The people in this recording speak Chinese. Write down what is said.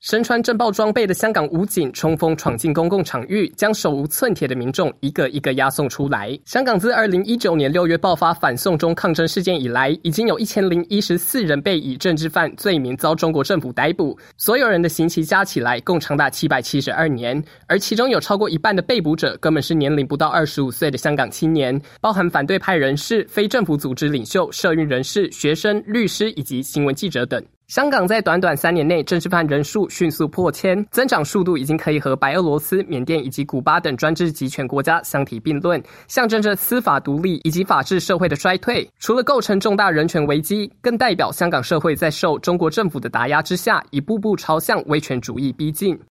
身穿震爆装备的香港武警冲锋闯进公共场域，将手无寸铁的民众一个一个押送出来。香港自二零一九年六月爆发反送中抗争事件以来，已经有一千零一十四人被以政治犯罪名遭中国政府逮捕，所有人的刑期加起来共长达七百七十二年，而其中有超过一半的被捕者根本是年龄不到二十五岁的香港青年，包含反对派人士、非政府组织领袖、社运人士、学生、律师以及新闻记者等。香港在短短三年内，政治犯人数迅速破千，增长速度已经可以和白俄罗斯、缅甸以及古巴等专制集权国家相提并论，象征着司法独立以及法治社会的衰退。除了构成重大人权危机，更代表香港社会在受中国政府的打压之下，一步步朝向威权主义逼近。